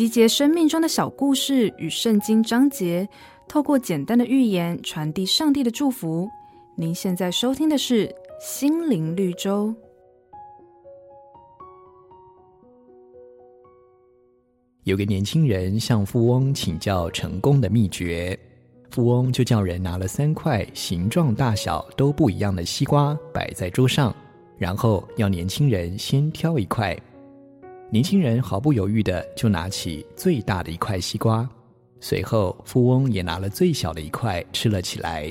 集结生命中的小故事与圣经章节，透过简单的寓言传递上帝的祝福。您现在收听的是《心灵绿洲》。有个年轻人向富翁请教成功的秘诀，富翁就叫人拿了三块形状大小都不一样的西瓜摆在桌上，然后要年轻人先挑一块。年轻人毫不犹豫地就拿起最大的一块西瓜，随后富翁也拿了最小的一块吃了起来。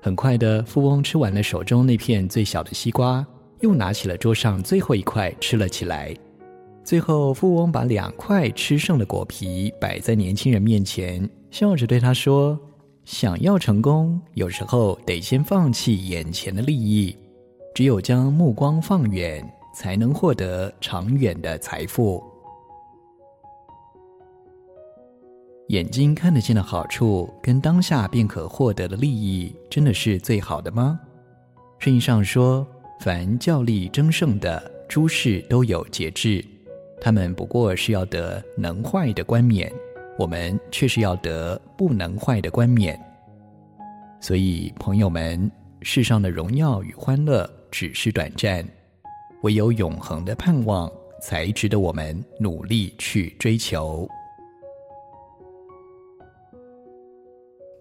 很快的，富翁吃完了手中那片最小的西瓜，又拿起了桌上最后一块吃了起来。最后，富翁把两块吃剩的果皮摆在年轻人面前，笑着对他说：“想要成功，有时候得先放弃眼前的利益，只有将目光放远。”才能获得长远的财富。眼睛看得见的好处，跟当下便可获得的利益，真的是最好的吗？圣经上说：“凡较力争胜的，诸事都有节制。他们不过是要得能坏的冠冕，我们却是要得不能坏的冠冕。”所以，朋友们，世上的荣耀与欢乐只是短暂。唯有永恒的盼望，才值得我们努力去追求。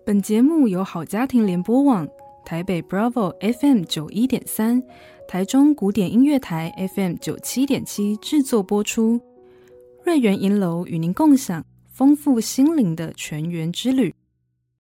本节目由好家庭联播网、台北 Bravo FM 九一点三、台中古典音乐台 FM 九七点七制作播出。瑞源银楼与您共享丰富心灵的全员之旅。